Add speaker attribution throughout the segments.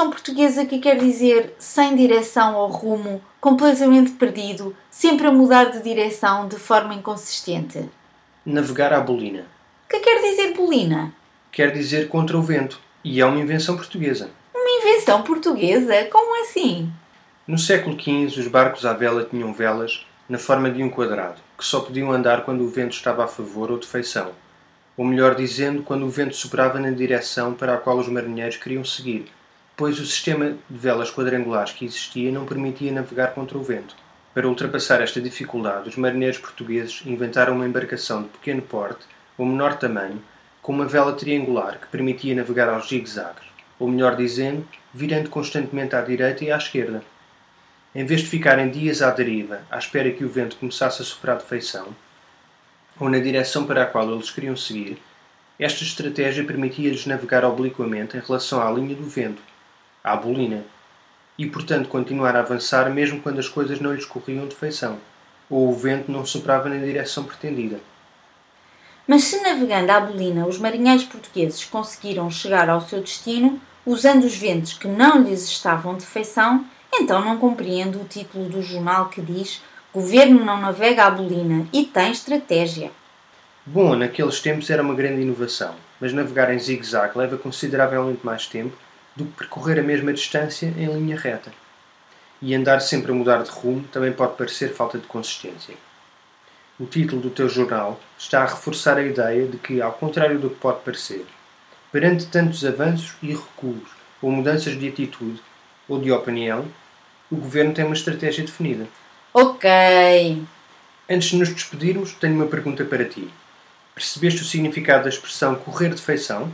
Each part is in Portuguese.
Speaker 1: Expressão portuguesa que quer dizer sem direção ou rumo, completamente perdido, sempre a mudar de direção de forma inconsistente?
Speaker 2: Navegar à bolina.
Speaker 1: Que quer dizer bolina?
Speaker 2: Quer dizer contra o vento, e é uma invenção portuguesa.
Speaker 1: Uma invenção portuguesa? Como assim?
Speaker 2: No século XV, os barcos à vela tinham velas na forma de um quadrado, que só podiam andar quando o vento estava a favor ou de feição ou melhor dizendo, quando o vento soprava na direção para a qual os marinheiros queriam seguir, pois o sistema de velas quadrangulares que existia não permitia navegar contra o vento. Para ultrapassar esta dificuldade, os marinheiros portugueses inventaram uma embarcação de pequeno porte ou menor tamanho, com uma vela triangular que permitia navegar aos zigue-zagues, ou melhor dizendo, virando constantemente à direita e à esquerda. Em vez de ficarem dias à deriva, à espera que o vento começasse a soprar de feição, ou na direção para a qual eles queriam seguir, esta estratégia permitia-lhes navegar obliquamente em relação à linha do vento, à bolina, e portanto continuar a avançar mesmo quando as coisas não lhes corriam de feição, ou o vento não soprava na direção pretendida.
Speaker 1: Mas se navegando à bolina os marinheiros portugueses conseguiram chegar ao seu destino, usando os ventos que não lhes estavam de feição, então não compreendo o título do jornal que diz Governo não navega à bolina e tem estratégia.
Speaker 2: Bom, naqueles tempos era uma grande inovação, mas navegar em zigue-zague leva consideravelmente mais tempo do que percorrer a mesma distância em linha reta. E andar sempre a mudar de rumo também pode parecer falta de consistência. O título do teu jornal está a reforçar a ideia de que, ao contrário do que pode parecer, perante tantos avanços e recuos ou mudanças de atitude ou de opinião, o governo tem uma estratégia definida.
Speaker 1: Ok.
Speaker 2: Antes de nos despedirmos, tenho uma pergunta para ti. Percebeste o significado da expressão correr de feição?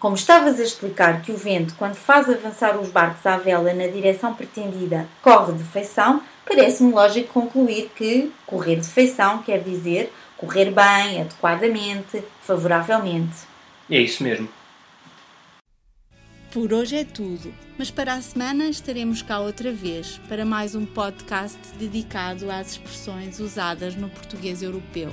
Speaker 1: Como estavas a explicar que o vento, quando faz avançar os barcos à vela na direção pretendida, corre de feição, parece-me lógico concluir que correr de feição quer dizer correr bem, adequadamente, favoravelmente.
Speaker 2: É isso mesmo.
Speaker 3: Por hoje é tudo, mas para a semana estaremos cá outra vez para mais um podcast dedicado às expressões usadas no português europeu.